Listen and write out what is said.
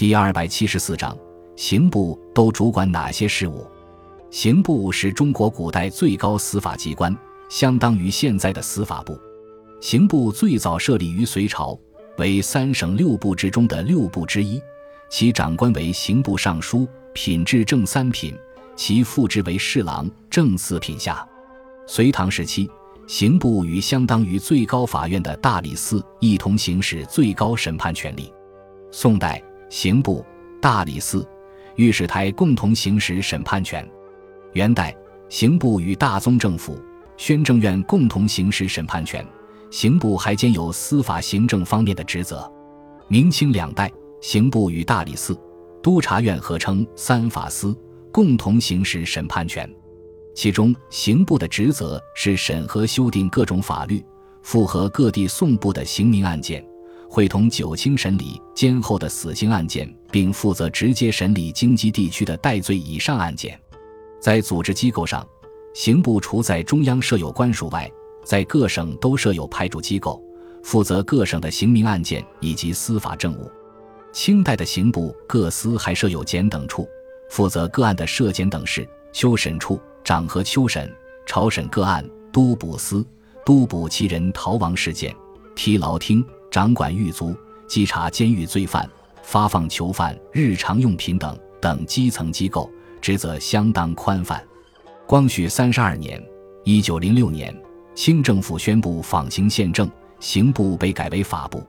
第二百七十四章，刑部都主管哪些事务？刑部是中国古代最高司法机关，相当于现在的司法部。刑部最早设立于隋朝，为三省六部之中的六部之一，其长官为刑部尚书，品质正三品，其副职为侍郎，正四品下。隋唐时期，刑部与相当于最高法院的大理寺一同行使最高审判权力。宋代。刑部、大理寺、御史台共同行使审判权。元代，刑部与大宗政府、宣政院共同行使审判权。刑部还兼有司法行政方面的职责。明清两代，刑部与大理寺、督察院合称三法司，共同行使审判权。其中，刑部的职责是审核修订各种法律，复核各地送部的刑民案件。会同九卿审理监后的死刑案件，并负责直接审理京畿地区的戴罪以上案件。在组织机构上，刑部除在中央设有官署外，在各省都设有派驻机构，负责各省的刑民案件以及司法政务。清代的刑部各司还设有检等处，负责个案的设检等事；秋审处掌和秋审、朝审个案；都捕司督捕其人逃亡事件；提牢厅。掌管狱卒、稽查监狱罪犯、发放囚犯日常用品等等基层机构，职责相当宽泛。光绪三十二年（一九零六年），清政府宣布仿行宪政，刑部被改为法部。